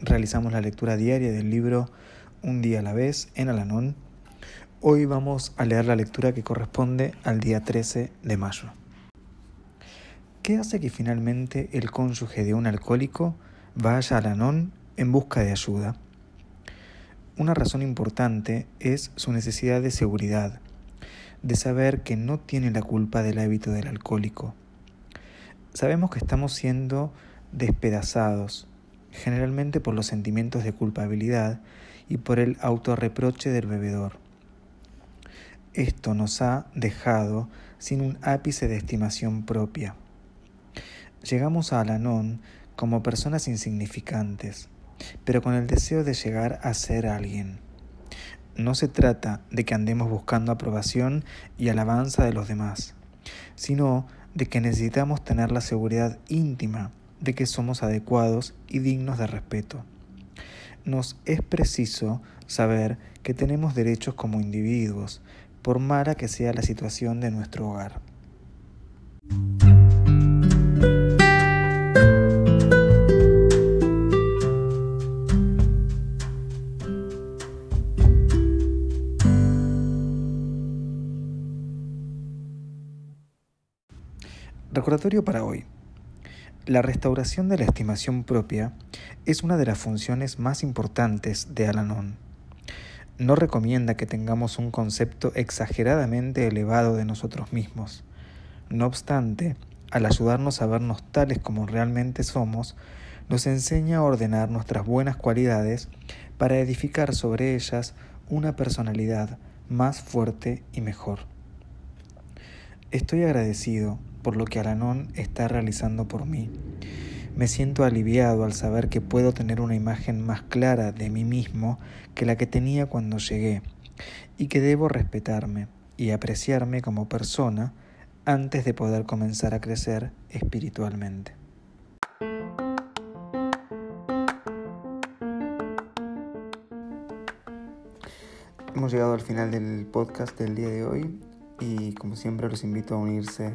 realizamos la lectura diaria del libro Un día a la vez en Alanón Hoy vamos a leer la lectura que corresponde al día 13 de mayo. ¿Qué hace que finalmente el cónyuge de un alcohólico vaya al anón en busca de ayuda? Una razón importante es su necesidad de seguridad, de saber que no tiene la culpa del hábito del alcohólico. Sabemos que estamos siendo despedazados, generalmente por los sentimientos de culpabilidad y por el autorreproche del bebedor. Esto nos ha dejado sin un ápice de estimación propia. Llegamos a Alanón como personas insignificantes, pero con el deseo de llegar a ser alguien. No se trata de que andemos buscando aprobación y alabanza de los demás, sino de que necesitamos tener la seguridad íntima de que somos adecuados y dignos de respeto. Nos es preciso saber que tenemos derechos como individuos, por mala que sea la situación de nuestro hogar. Recordatorio para hoy. La restauración de la estimación propia es una de las funciones más importantes de Alanon no recomienda que tengamos un concepto exageradamente elevado de nosotros mismos. No obstante, al ayudarnos a vernos tales como realmente somos, nos enseña a ordenar nuestras buenas cualidades para edificar sobre ellas una personalidad más fuerte y mejor. Estoy agradecido por lo que Alanón está realizando por mí me siento aliviado al saber que puedo tener una imagen más clara de mí mismo que la que tenía cuando llegué y que debo respetarme y apreciarme como persona antes de poder comenzar a crecer espiritualmente. Hemos llegado al final del podcast del día de hoy y como siempre los invito a unirse